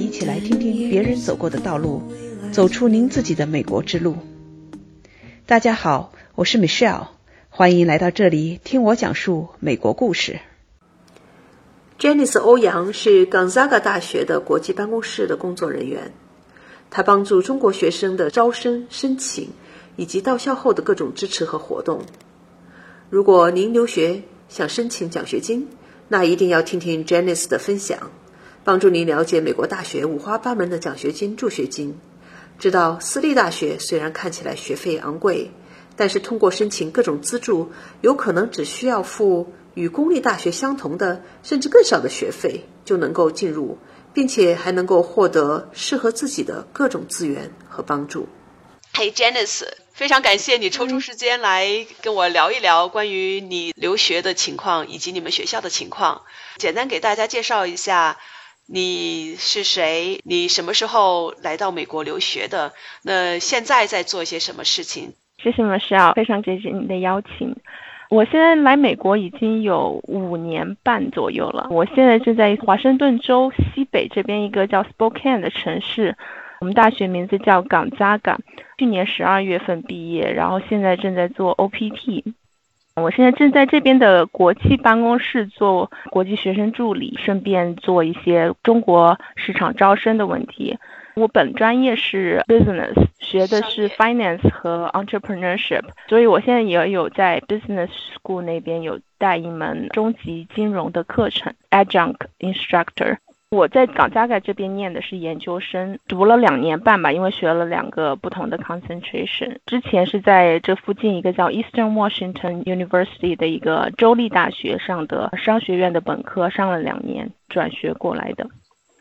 一起来听听别人走过的道路，走出您自己的美国之路。大家好，我是 Michelle，欢迎来到这里听我讲述美国故事。Janice 欧阳是 Gonzaga 大学的国际办公室的工作人员，他帮助中国学生的招生申请以及到校后的各种支持和活动。如果您留学想申请奖学金，那一定要听听 Janice 的分享，帮助您了解美国大学五花八门的奖学金、助学金。知道私立大学虽然看起来学费昂贵，但是通过申请各种资助，有可能只需要付与公立大学相同的甚至更少的学费，就能够进入，并且还能够获得适合自己的各种资源和帮助。Hey Janice，非常感谢你抽出时间来跟我聊一聊关于你留学的情况以及你们学校的情况。简单给大家介绍一下。你是谁？你什么时候来到美国留学的？那现在在做些什么事情？谢谢 Michelle，非常感谢你的邀请。我现在来美国已经有五年半左右了。我现在是在华盛顿州西北这边一个叫 Spokane 的城市，我们大学名字叫港扎港。去年十二月份毕业，然后现在正在做 OPT。我现在正在这边的国际办公室做国际学生助理，顺便做一些中国市场招生的问题。我本专业是 business，学的是 finance 和 entrepreneurship，所以我现在也有在 business school 那边有带一门中级金融的课程，adjunct instructor。我在港加盖这边念的是研究生，读了两年半吧，因为学了两个不同的 concentration。之前是在这附近一个叫 Eastern Washington University 的一个州立大学上的商学院的本科，上了两年，转学过来的。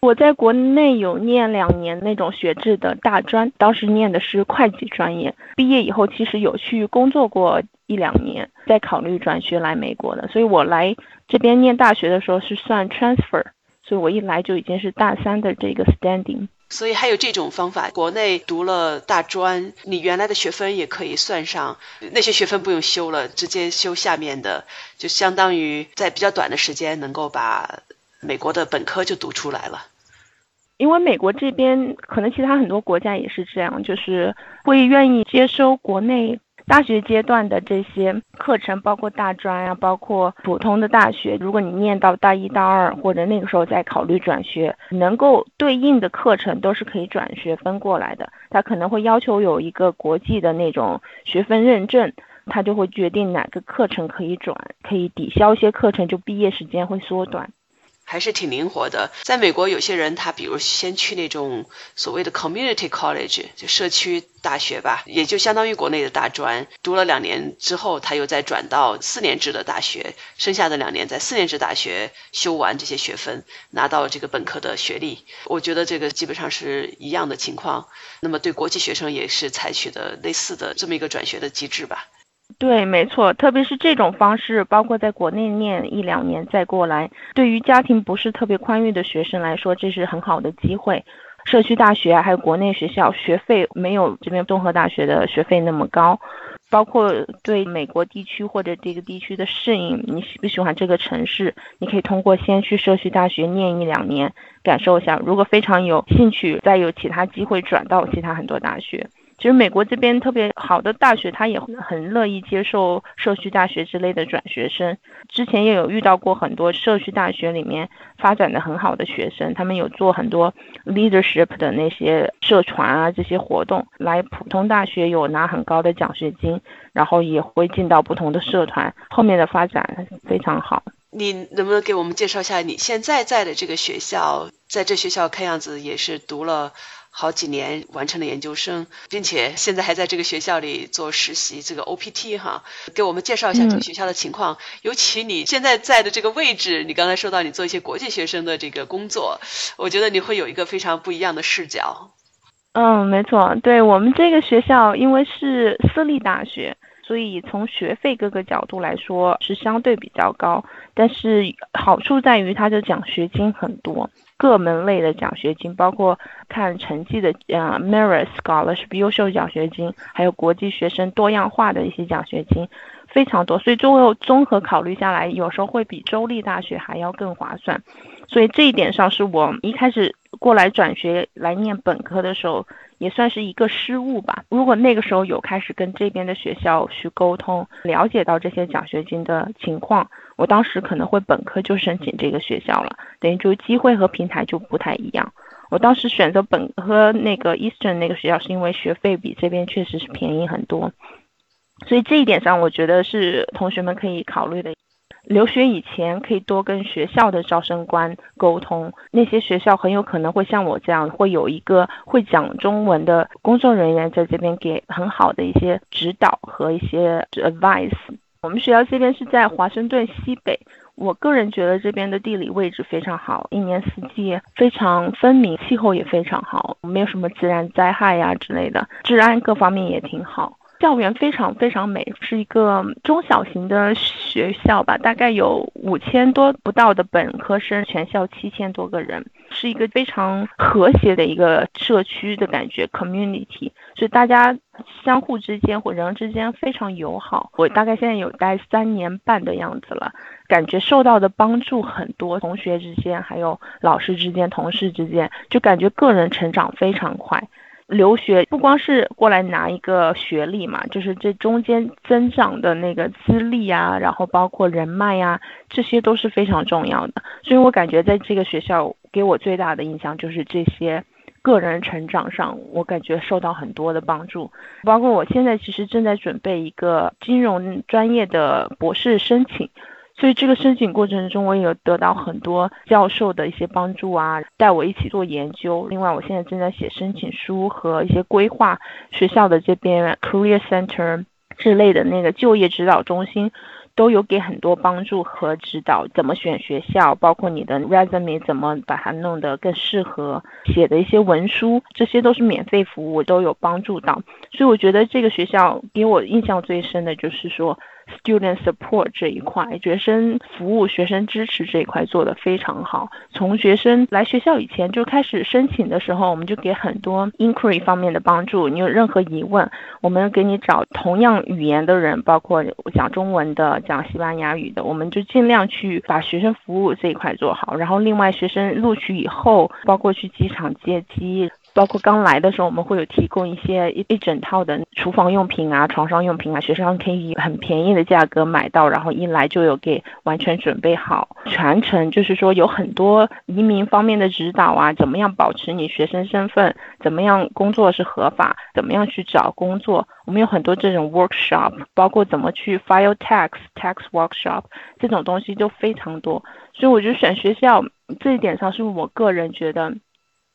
我在国内有念两年那种学制的大专，当时念的是会计专业。毕业以后其实有去工作过一两年，在考虑转学来美国的。所以我来这边念大学的时候是算 transfer。所以我一来就已经是大三的这个 standing，所以还有这种方法，国内读了大专，你原来的学分也可以算上，那些学分不用修了，直接修下面的，就相当于在比较短的时间能够把美国的本科就读出来了。因为美国这边可能其他很多国家也是这样，就是会愿意接收国内。大学阶段的这些课程，包括大专啊，包括普通的大学，如果你念到大一、大二，或者那个时候再考虑转学，能够对应的课程都是可以转学分过来的。他可能会要求有一个国际的那种学分认证，他就会决定哪个课程可以转，可以抵消一些课程，就毕业时间会缩短。还是挺灵活的。在美国，有些人他比如先去那种所谓的 community college，就社区大学吧，也就相当于国内的大专，读了两年之后，他又再转到四年制的大学，剩下的两年在四年制大学修完这些学分，拿到这个本科的学历。我觉得这个基本上是一样的情况。那么对国际学生也是采取的类似的这么一个转学的机制吧。对，没错，特别是这种方式，包括在国内念一两年再过来，对于家庭不是特别宽裕的学生来说，这是很好的机会。社区大学还有国内学校学费没有这边综合大学的学费那么高，包括对美国地区或者这个地区的适应，你喜不喜欢这个城市，你可以通过先去社区大学念一两年，感受一下。如果非常有兴趣，再有其他机会转到其他很多大学。其实美国这边特别好的大学，他也很乐意接受社区大学之类的转学生。之前也有遇到过很多社区大学里面发展的很好的学生，他们有做很多 leadership 的那些社团啊这些活动，来普通大学有拿很高的奖学金，然后也会进到不同的社团，后面的发展非常好。你能不能给我们介绍一下你现在在的这个学校？在这学校看样子也是读了。好几年完成了研究生，并且现在还在这个学校里做实习，这个 OPT 哈，给我们介绍一下这个学校的情况。尤其你现在在的这个位置，你刚才说到你做一些国际学生的这个工作，我觉得你会有一个非常不一样的视角。嗯，没错，对我们这个学校，因为是私立大学，所以从学费各个角度来说是相对比较高，但是好处在于它的奖学金很多。各门类的奖学金，包括看成绩的，呃，Merit Scholarship 优秀奖学金，还有国际学生多样化的一些奖学金，非常多。所以综合综合考虑下来，有时候会比州立大学还要更划算。所以这一点上是我一开始过来转学来念本科的时候，也算是一个失误吧。如果那个时候有开始跟这边的学校去沟通，了解到这些奖学金的情况，我当时可能会本科就申请这个学校了，等于就机会和平台就不太一样。我当时选择本科那个 Eastern 那个学校，是因为学费比这边确实是便宜很多，所以这一点上，我觉得是同学们可以考虑的。留学以前可以多跟学校的招生官沟通，那些学校很有可能会像我这样，会有一个会讲中文的工作人员在这边给很好的一些指导和一些 advice。我们学校这边是在华盛顿西北。我个人觉得这边的地理位置非常好，一年四季非常分明，气候也非常好，没有什么自然灾害呀之类的，治安各方面也挺好。校园非常非常美，是一个中小型的学校吧，大概有五千多不到的本科生，全校七千多个人，是一个非常和谐的一个社区的感觉，community，所以大家相互之间或人之间非常友好。我大概现在有待三年半的样子了，感觉受到的帮助很多，同学之间还有老师之间、同事之间，就感觉个人成长非常快。留学不光是过来拿一个学历嘛，就是这中间增长的那个资历啊，然后包括人脉呀，这些都是非常重要的。所以我感觉在这个学校给我最大的印象就是这些个人成长上，我感觉受到很多的帮助。包括我现在其实正在准备一个金融专业的博士申请。所以这个申请过程中，我也有得到很多教授的一些帮助啊，带我一起做研究。另外，我现在正在写申请书和一些规划，学校的这边 career center 之类的那个就业指导中心，都有给很多帮助和指导，怎么选学校，包括你的 resume 怎么把它弄得更适合，写的一些文书，这些都是免费服务，都有帮助到。所以我觉得这个学校给我印象最深的就是说。Student support 这一块，学生服务、学生支持这一块做得非常好。从学生来学校以前就开始申请的时候，我们就给很多 inquiry 方面的帮助。你有任何疑问，我们给你找同样语言的人，包括讲中文的、讲西班牙语的，我们就尽量去把学生服务这一块做好。然后，另外学生录取以后，包括去机场接机。包括刚来的时候，我们会有提供一些一一整套的厨房用品啊、床上用品啊，学生可以以很便宜的价格买到，然后一来就有给完全准备好，全程就是说有很多移民方面的指导啊，怎么样保持你学生身份，怎么样工作是合法，怎么样去找工作，我们有很多这种 workshop，包括怎么去 file tax tax workshop 这种东西都非常多，所以我觉得选学校这一点上是我个人觉得。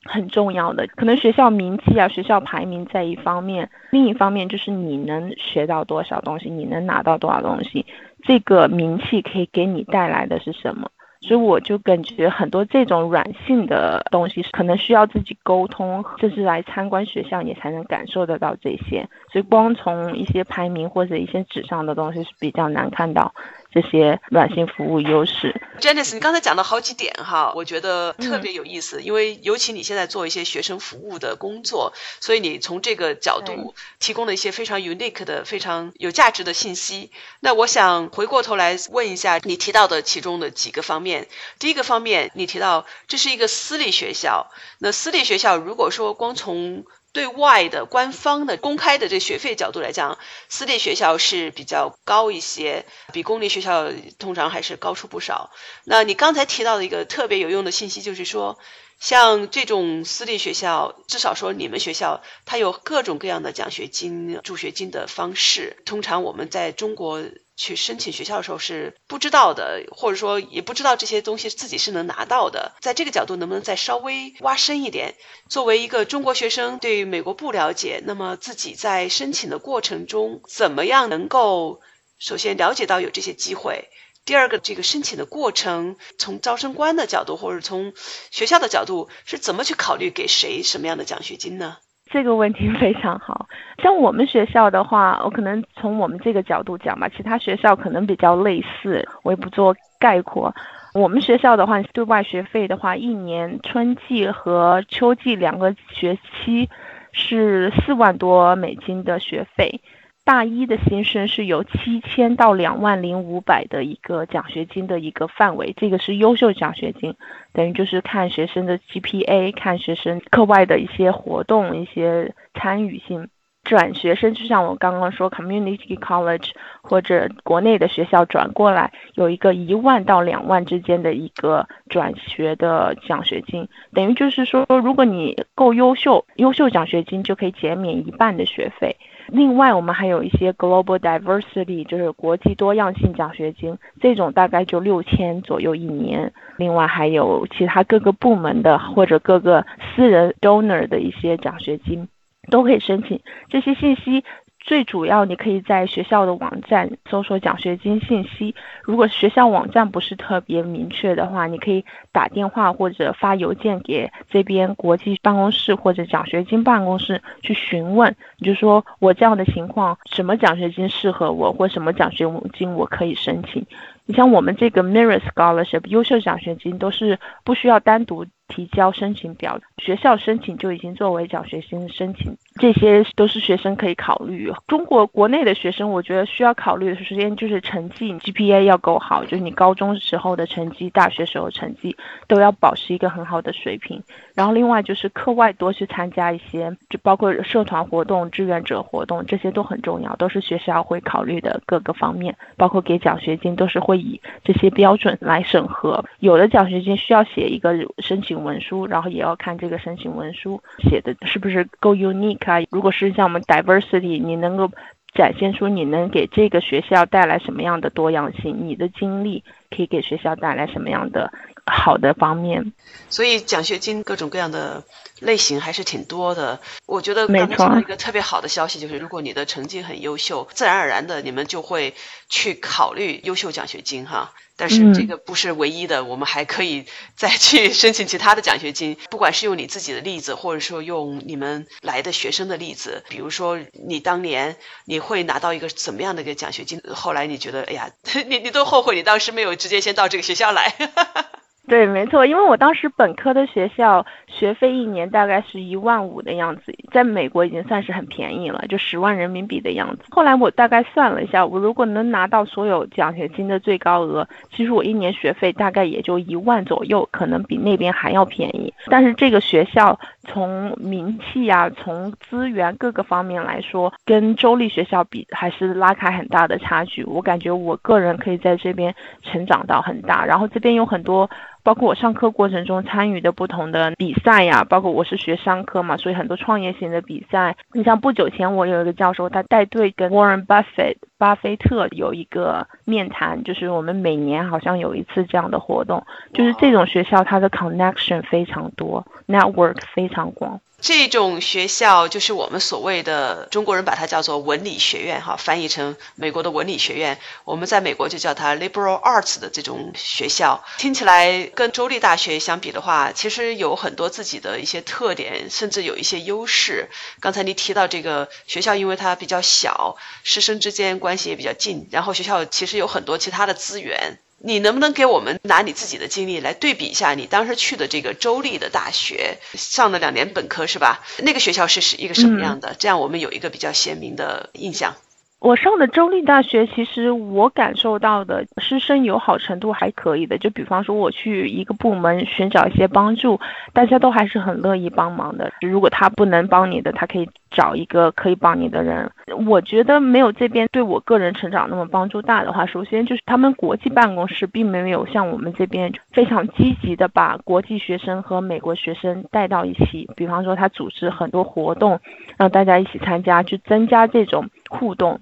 很重要的，可能学校名气啊，学校排名在一方面，另一方面就是你能学到多少东西，你能拿到多少东西，这个名气可以给你带来的是什么？所以我就感觉很多这种软性的东西，可能需要自己沟通，就是来参观学校，你才能感受得到这些。所以光从一些排名或者一些纸上的东西是比较难看到。这些软性服务优势，Janice，你刚才讲了好几点哈，我觉得特别有意思，因为尤其你现在做一些学生服务的工作，所以你从这个角度提供了一些非常 unique 的、非常有价值的信息。那我想回过头来问一下你提到的其中的几个方面。第一个方面，你提到这是一个私立学校，那私立学校如果说光从对外的官方的公开的这个学费角度来讲，私立学校是比较高一些，比公立学校通常还是高出不少。那你刚才提到的一个特别有用的信息，就是说，像这种私立学校，至少说你们学校，它有各种各样的奖学金、助学金的方式。通常我们在中国。去申请学校的时候是不知道的，或者说也不知道这些东西自己是能拿到的。在这个角度，能不能再稍微挖深一点？作为一个中国学生，对美国不了解，那么自己在申请的过程中，怎么样能够首先了解到有这些机会？第二个，这个申请的过程，从招生官的角度，或者从学校的角度，是怎么去考虑给谁什么样的奖学金呢？这个问题 非常好，像我们学校的话，我可能从我们这个角度讲吧，其他学校可能比较类似，我也不做概括。我们学校的话，对外学费的话，一年春季和秋季两个学期是四万多美金的学费。大一的新生是有七千到两万零五百的一个奖学金的一个范围，这个是优秀奖学金，等于就是看学生的 GPA，看学生课外的一些活动、一些参与性。转学生就像我刚刚说，community college 或者国内的学校转过来，有一个一万到两万之间的一个转学的奖学金，等于就是说，如果你够优秀，优秀奖学金就可以减免一半的学费。另外，我们还有一些 global diversity，就是国际多样性奖学金，这种大概就六千左右一年。另外还有其他各个部门的或者各个私人 donor 的一些奖学金。都可以申请这些信息，最主要你可以在学校的网站搜索奖学金信息。如果学校网站不是特别明确的话，你可以打电话或者发邮件给这边国际办公室或者奖学金办公室去询问。你就说我这样的情况，什么奖学金适合我，或什么奖学金我可以申请。你像我们这个 Mirror Scholarship 优秀奖学金都是不需要单独。提交申请表，学校申请就已经作为奖学金申请，这些都是学生可以考虑。中国国内的学生，我觉得需要考虑的首先就是成绩，GPA 要够好，就是你高中时候的成绩、大学时候成绩都要保持一个很好的水平。然后另外就是课外多去参加一些，就包括社团活动、志愿者活动，这些都很重要，都是学校会考虑的各个方面。包括给奖学金都是会以这些标准来审核。有的奖学金需要写一个申请。文书，然后也要看这个申请文书写的是不是够 unique 啊？如果是像我们 diversity，你能够展现出你能给这个学校带来什么样的多样性，你的经历可以给学校带来什么样的好的方面。所以奖学金各种各样的类型还是挺多的。我觉得刚才说一个特别好的消息就是，如果你的成绩很优秀，自然而然的你们就会去考虑优秀奖学金哈。但是这个不是唯一的，我们还可以再去申请其他的奖学金。不管是用你自己的例子，或者说用你们来的学生的例子，比如说你当年你会拿到一个怎么样的一个奖学金？后来你觉得，哎呀，你你都后悔你当时没有直接先到这个学校来。对，没错，因为我当时本科的学校学费一年大概是一万五的样子，在美国已经算是很便宜了，就十万人民币的样子。后来我大概算了一下，我如果能拿到所有奖学金的最高额，其实我一年学费大概也就一万左右，可能比那边还要便宜。但是这个学校从名气啊，从资源各个方面来说，跟州立学校比还是拉开很大的差距。我感觉我个人可以在这边成长到很大，然后这边有很多。包括我上课过程中参与的不同的比赛呀，包括我是学商科嘛，所以很多创业型的比赛。你像不久前我有一个教授，他带队跟 Warren Buffett 巴菲特有一个面谈，就是我们每年好像有一次这样的活动，就是这种学校它的 connection 非常多，network 非常广。这种学校就是我们所谓的中国人把它叫做文理学院，哈，翻译成美国的文理学院。我们在美国就叫它 liberal arts 的这种学校。听起来跟州立大学相比的话，其实有很多自己的一些特点，甚至有一些优势。刚才你提到这个学校，因为它比较小，师生之间关系也比较近，然后学校其实有很多其他的资源。你能不能给我们拿你自己的经历来对比一下？你当时去的这个州立的大学，上了两年本科是吧？那个学校是是一个什么样的？这样我们有一个比较鲜明的印象。我上的州立大学，其实我感受到的师生友好程度还可以的。就比方说，我去一个部门寻找一些帮助，大家都还是很乐意帮忙的。如果他不能帮你的，他可以找一个可以帮你的人。我觉得没有这边对我个人成长那么帮助大的话，首先就是他们国际办公室并没有像我们这边非常积极的把国际学生和美国学生带到一起。比方说，他组织很多活动，让大家一起参加，去增加这种互动。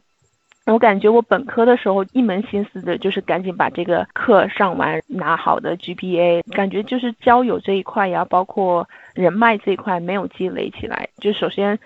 我感觉我本科的时候一门心思的就是赶紧把这个课上完，拿好的 GPA。感觉就是交友这一块呀，包括人脉这一块没有积累起来。就首先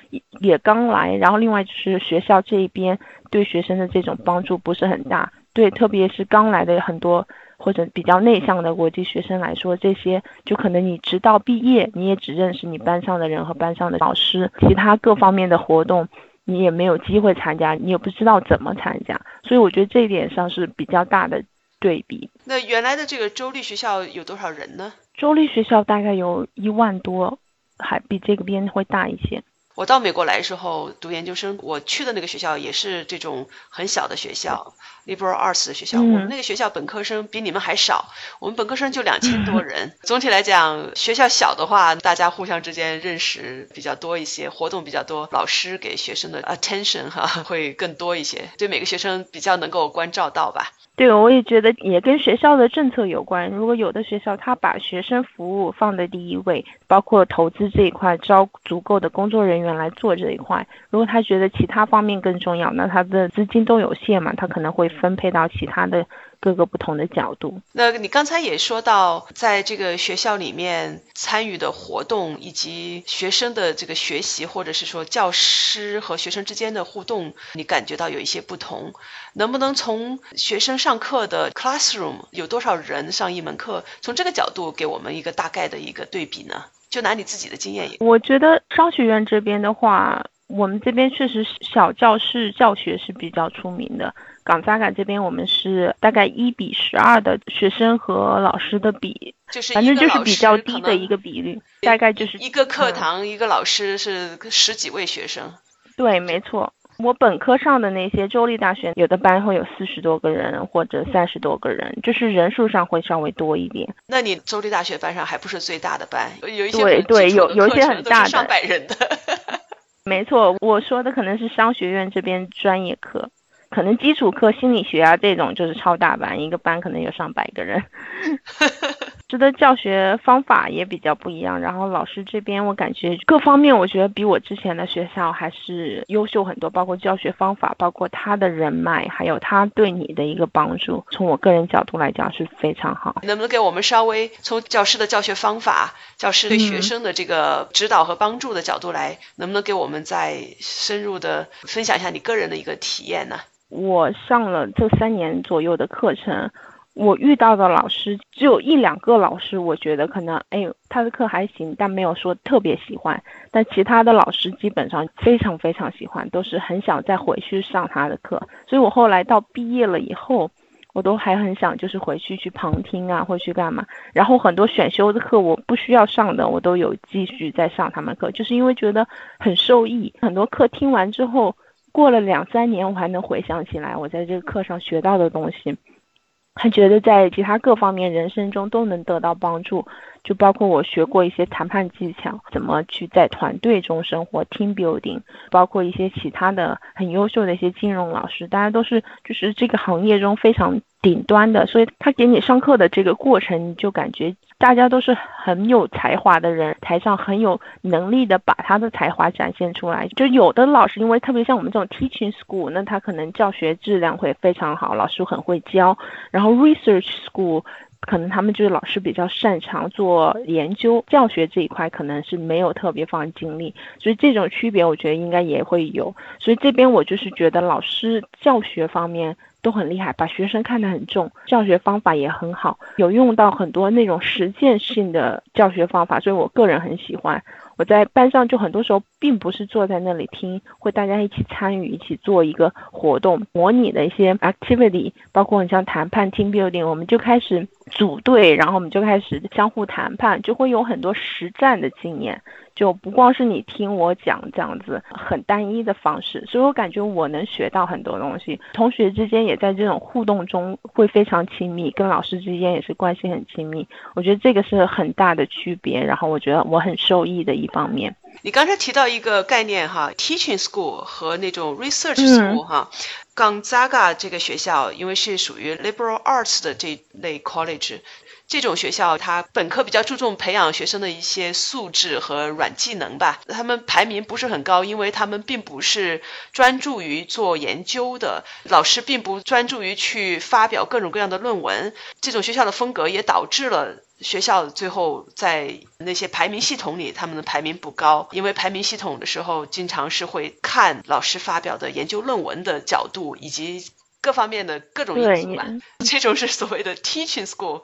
也刚来，然后另外就是学校这一边对学生的这种帮助不是很大。对，特别是刚来的很多或者比较内向的国际学生来说，这些就可能你直到毕业，你也只认识你班上的人和班上的老师，其他各方面的活动。你也没有机会参加，你也不知道怎么参加，所以我觉得这一点上是比较大的对比。那原来的这个州立学校有多少人呢？州立学校大概有一万多，还比这个边会大一些。我到美国来的时候读研究生，我去的那个学校也是这种很小的学校，liberal arts 的学校。我们那个学校本科生比你们还少，我们本科生就两千多人。总体来讲，学校小的话，大家互相之间认识比较多一些，活动比较多，老师给学生的 attention 哈会更多一些，对每个学生比较能够关照到吧。对，我也觉得也跟学校的政策有关。如果有的学校他把学生服务放在第一位，包括投资这一块，招足够的工作人员来做这一块。如果他觉得其他方面更重要，那他的资金都有限嘛，他可能会分配到其他的。各个不同的角度。那你刚才也说到，在这个学校里面参与的活动，以及学生的这个学习，或者是说教师和学生之间的互动，你感觉到有一些不同。能不能从学生上课的 classroom 有多少人上一门课，从这个角度给我们一个大概的一个对比呢？就拿你自己的经验。我觉得商学院这边的话，我们这边确实小教室教学是比较出名的。港扎港这边我们是大概一比十二的学生和老师的比，就是反正就是比较低的一个比率，大概就是一个课堂一个老师是十几位学生。对，没错。我本科上的那些州立大学，有的班会有四十多个人或者三十多个人，就是人数上会稍微多一点。那你州立大学班上还不是最大的班，有一些对对有有一些很大的上百人的。没错，我说的可能是商学院这边专业课。可能基础课心理学啊这种就是超大班，一个班可能有上百个人。师的教学方法也比较不一样，然后老师这边我感觉各方面我觉得比我之前的学校还是优秀很多，包括教学方法，包括他的人脉，还有他对你的一个帮助，从我个人角度来讲是非常好。能不能给我们稍微从教师的教学方法、教师对学生的这个指导和帮助的角度来，能不能给我们再深入的分享一下你个人的一个体验呢？我上了这三年左右的课程，我遇到的老师只有一两个老师，我觉得可能哎，他的课还行，但没有说特别喜欢。但其他的老师基本上非常非常喜欢，都是很想再回去上他的课。所以我后来到毕业了以后，我都还很想就是回去去旁听啊，或去干嘛。然后很多选修的课我不需要上的，我都有继续在上他们课，就是因为觉得很受益。很多课听完之后。过了两三年，我还能回想起来我在这个课上学到的东西，他觉得在其他各方面人生中都能得到帮助。就包括我学过一些谈判技巧，怎么去在团队中生活，team building，包括一些其他的很优秀的一些金融老师，大家都是就是这个行业中非常顶端的，所以他给你上课的这个过程，你就感觉。大家都是很有才华的人，台上很有能力的把他的才华展现出来。就有的老师，因为特别像我们这种 teaching school，那他可能教学质量会非常好，老师很会教。然后 research school，可能他们就是老师比较擅长做研究教学这一块，可能是没有特别放精力。所以这种区别，我觉得应该也会有。所以这边我就是觉得老师教学方面。都很厉害，把学生看得很重，教学方法也很好，有用到很多那种实践性的教学方法，所以我个人很喜欢。我在班上就很多时候并不是坐在那里听，会大家一起参与，一起做一个活动，模拟的一些 activity，包括你像谈判 team building，我们就开始组队，然后我们就开始相互谈判，就会有很多实战的经验。就不光是你听我讲这样子很单一的方式，所以我感觉我能学到很多东西。同学之间也在这种互动中会非常亲密，跟老师之间也是关系很亲密。我觉得这个是很大的区别，然后我觉得我很受益的一方面。你刚才提到一个概念哈，teaching school 和那种 research school 哈，Gonzaga 这个学校因为是属于 liberal arts 的这类 college。这种学校，它本科比较注重培养学生的一些素质和软技能吧。他们排名不是很高，因为他们并不是专注于做研究的，老师并不专注于去发表各种各样的论文。这种学校的风格也导致了学校最后在那些排名系统里，他们的排名不高。因为排名系统的时候，经常是会看老师发表的研究论文的角度以及各方面的各种因素吧。这种是所谓的 teaching school。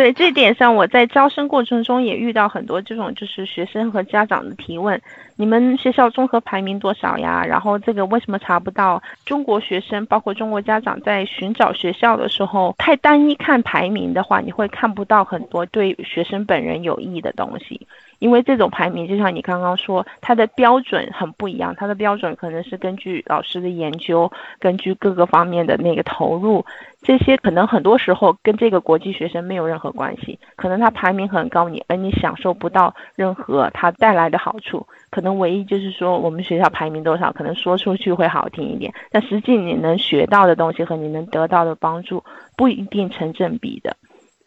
对这点上，我在招生过程中也遇到很多这种，就是学生和家长的提问：你们学校综合排名多少呀？然后这个为什么查不到？中国学生包括中国家长在寻找学校的时候，太单一看排名的话，你会看不到很多对学生本人有益的东西。因为这种排名，就像你刚刚说，它的标准很不一样。它的标准可能是根据老师的研究，根据各个方面的那个投入，这些可能很多时候跟这个国际学生没有任何关系。可能他排名很高，你而你享受不到任何他带来的好处。可能唯一就是说，我们学校排名多少，可能说出去会好听一点，但实际你能学到的东西和你能得到的帮助不一定成正比的。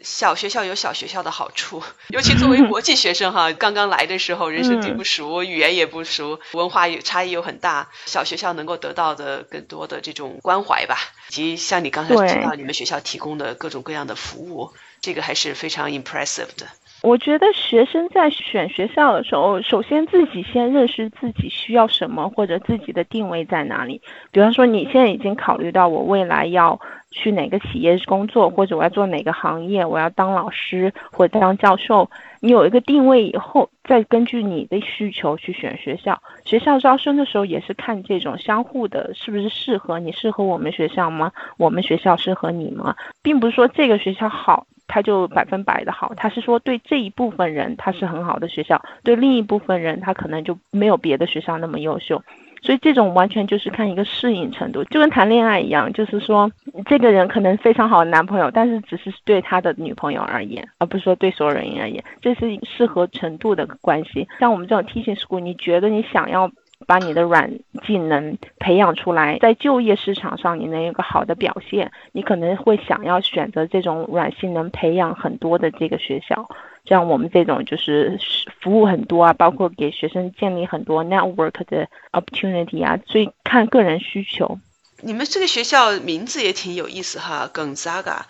小学校有小学校的好处，尤其作为国际学生哈，刚刚来的时候，人生地不熟，语言也不熟，文化有差异又很大。小学校能够得到的更多的这种关怀吧，以及像你刚才提到你们学校提供的各种各样的服务，这个还是非常 impressive 的。我觉得学生在选学校的时候，首先自己先认识自己需要什么，或者自己的定位在哪里。比方说，你现在已经考虑到我未来要去哪个企业工作，或者我要做哪个行业，我要当老师或者当教授。你有一个定位以后，再根据你的需求去选学校。学校招生的时候也是看这种相互的，是不是适合你？适合我们学校吗？我们学校适合你吗？并不是说这个学校好。他就百分百的好，他是说对这一部分人他是很好的学校，对另一部分人他可能就没有别的学校那么优秀，所以这种完全就是看一个适应程度，就跟谈恋爱一样，就是说这个人可能非常好的男朋友，但是只是对他的女朋友而言，而不是说对所有人而言，这是适合程度的关系。像我们这种 teaching school，你觉得你想要。把你的软技能培养出来，在就业市场上你能有个好的表现，你可能会想要选择这种软性能培养很多的这个学校。像我们这种就是服务很多啊，包括给学生建立很多 network 的 opportunity 啊，所以看个人需求。你们这个学校名字也挺有意思哈，Gonzaga。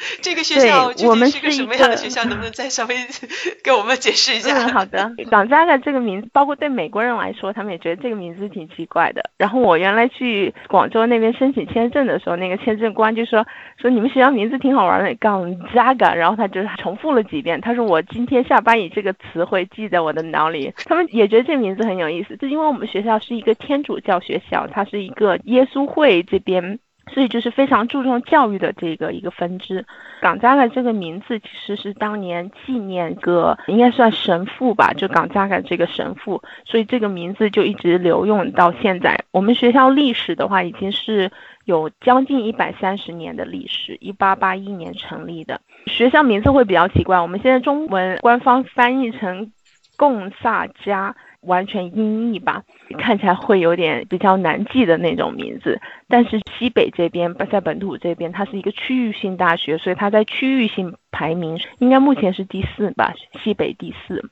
这个学校我们是个什么样的学校？能不能再稍微 给我们解释一下？嗯，好的。港扎的这个名字，包括对美国人来说，他们也觉得这个名字挺奇怪的。然后我原来去广州那边申请签证的时候，那个签证官就说说你们学校名字挺好玩的，港扎嘎。然后他就重复了几遍，他说我今天下班以这个词汇记在我的脑里。他们也觉得这个名字很有意思，就因为我们学校是一个天主教学校，它是一个耶稣会这边。所以就是非常注重教育的这个一个分支，港扎嘎这个名字其实是当年纪念个应该算神父吧，就港扎嘎这个神父，所以这个名字就一直留用到现在。我们学校历史的话，已经是有将近一百三十年的历史，一八八一年成立的。学校名字会比较奇怪，我们现在中文官方翻译成贡萨加。完全音译吧，看起来会有点比较难记的那种名字。但是西北这边，在本土这边，它是一个区域性大学，所以它在区域性排名应该目前是第四吧，西北第四。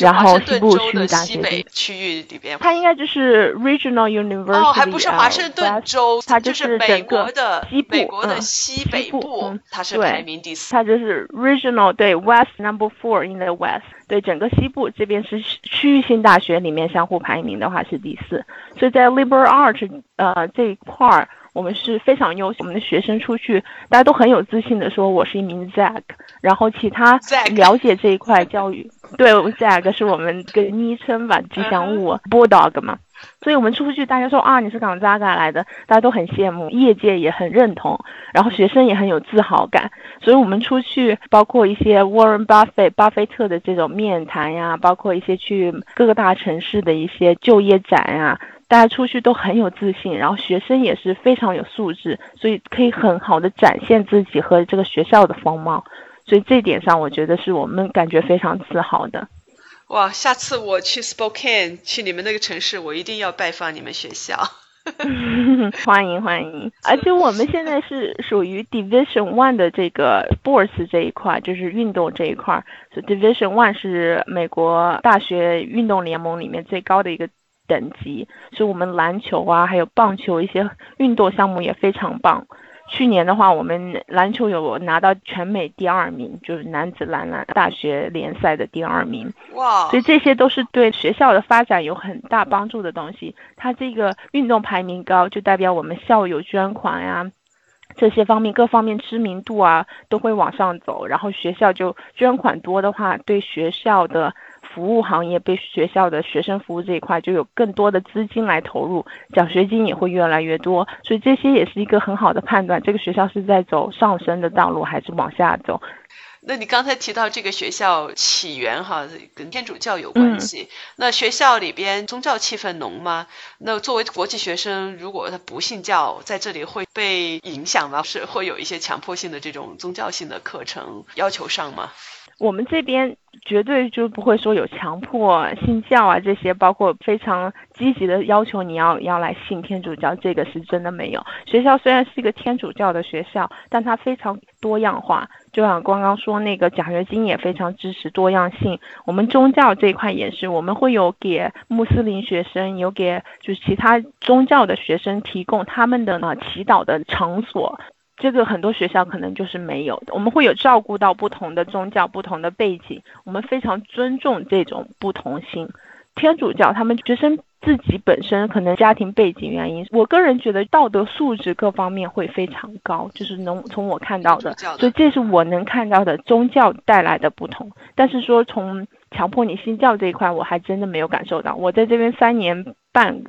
然后西部区域大学，西北区域里边，它应该就是 Regional University。哦，还不是华盛顿州，它就是美国的西部，美国的西北部，它是排名第四。它就是 Regional，对，West Number Four in the West，对，整个西部这边是区域性大学里面相互排名的话是第四。所以在 Liberal Arts 呃这一块儿。我们是非常优秀，我们的学生出去，大家都很有自信的说我是一名 Zack，然后其他了解这一块教育，对，Zack 是我们个昵称吧，吉祥物，Bulldog 嘛，所以我们出去，大家说啊你是港 Zack 来的，大家都很羡慕，业界也很认同，然后学生也很有自豪感，所以我们出去，包括一些 Warren Buffett 巴菲特的这种面谈呀，包括一些去各个大城市的一些就业展呀。大家出去都很有自信，然后学生也是非常有素质，所以可以很好的展现自己和这个学校的风貌，所以这点上我觉得是我们感觉非常自豪的。哇，下次我去 Spokane 去你们那个城市，我一定要拜访你们学校。欢迎欢迎，而且我们现在是 属于 Division One 的这个 Sports 这一块，就是运动这一块，所以 Division One 是美国大学运动联盟里面最高的一个。等级，所以我们篮球啊，还有棒球一些运动项目也非常棒。去年的话，我们篮球有拿到全美第二名，就是男子篮篮大学联赛的第二名。哇！所以这些都是对学校的发展有很大帮助的东西。它这个运动排名高，就代表我们校友捐款呀。这些方面各方面知名度啊都会往上走，然后学校就捐款多的话，对学校的服务行业、被学校的学生服务这一块就有更多的资金来投入，奖学金也会越来越多，所以这些也是一个很好的判断，这个学校是在走上升的道路还是往下走。那你刚才提到这个学校起源哈，跟天主教有关系。那学校里边宗教气氛浓吗？那作为国际学生，如果他不信教，在这里会被影响吗？是会有一些强迫性的这种宗教性的课程要求上吗？我们这边绝对就不会说有强迫信教啊，这些包括非常积极的要求你要要来信天主教，这个是真的没有。学校虽然是一个天主教的学校，但它非常多样化。就像刚刚说那个奖学金也非常支持多样性。我们宗教这一块也是，我们会有给穆斯林学生，有给就是其他宗教的学生提供他们的呢祈祷的场所。这个很多学校可能就是没有的。我们会有照顾到不同的宗教、不同的背景，我们非常尊重这种不同性。天主教他们学生自己本身可能家庭背景原因，我个人觉得道德素质各方面会非常高，就是能从我看到的，所以这是我能看到的宗教带来的不同。但是说从强迫你信教这一块，我还真的没有感受到。我在这边三年半。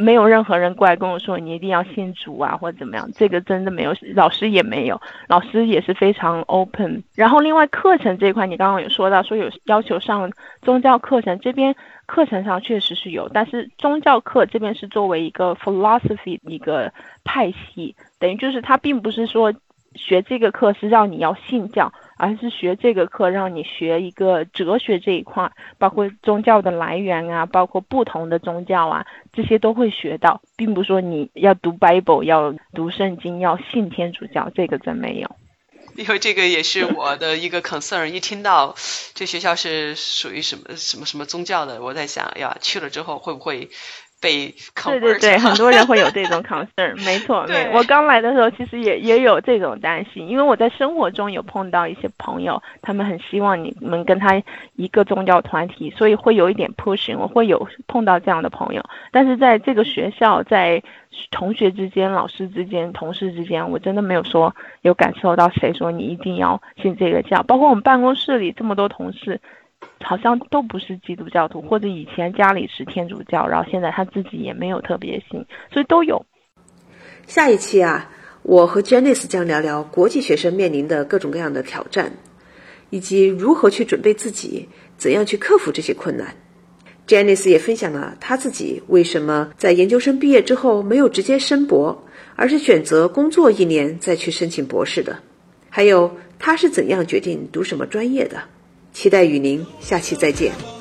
没有任何人过来跟我说你一定要信主啊，或者怎么样，这个真的没有，老师也没有，老师也是非常 open。然后另外课程这一块，你刚刚有说到说有要求上宗教课程，这边课程上确实是有，但是宗教课这边是作为一个 philosophy 一个派系，等于就是它并不是说学这个课是让你要信教。而是学这个课，让你学一个哲学这一块，包括宗教的来源啊，包括不同的宗教啊，这些都会学到，并不说你要读 Bible，要读圣经，要信天主教，这个真没有。因为这个也是我的一个 concern，一听到这学校是属于什么什么什么宗教的，我在想，呀，去了之后会不会？被对对对，很多人会有这种 concern，没错，没我刚来的时候其实也也有这种担心，因为我在生活中有碰到一些朋友，他们很希望你们跟他一个宗教团体，所以会有一点 pushing，我会有碰到这样的朋友，但是在这个学校，在同学之间、老师之间、同事之间，我真的没有说有感受到谁说你一定要信这个教，包括我们办公室里这么多同事。好像都不是基督教徒，或者以前家里是天主教，然后现在他自己也没有特别信，所以都有。下一期啊，我和 Janice 将聊聊国际学生面临的各种各样的挑战，以及如何去准备自己，怎样去克服这些困难。Janice 也分享了他自己为什么在研究生毕业之后没有直接申博，而是选择工作一年再去申请博士的，还有他是怎样决定读什么专业的。期待与您下期再见。